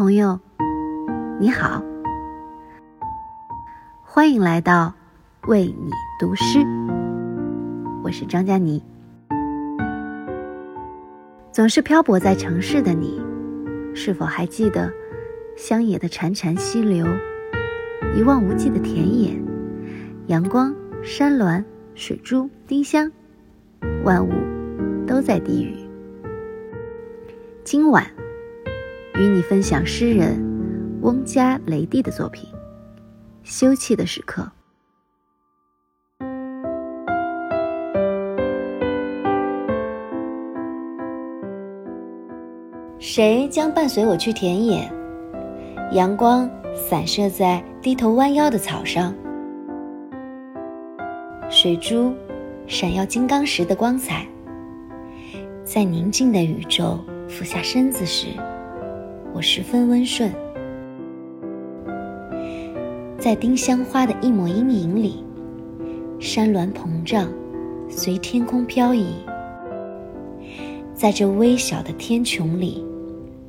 朋友，你好，欢迎来到为你读诗。我是张佳妮。总是漂泊在城市的你，是否还记得乡野的潺潺溪流，一望无际的田野，阳光、山峦、水珠、丁香，万物都在低语。今晚。与你分享诗人翁加雷蒂的作品《休憩的时刻》。谁将伴随我去田野？阳光散射在低头弯腰的草上，水珠闪耀金刚石的光彩，在宁静的宇宙俯下身子时。我十分温顺，在丁香花的一抹阴影里，山峦膨胀，随天空飘移。在这微小的天穹里，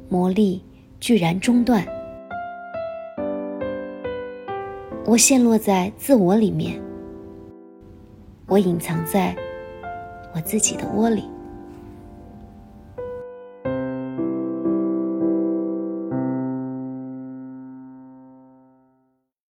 魔力居然中断。我陷落在自我里面，我隐藏在我自己的窝里。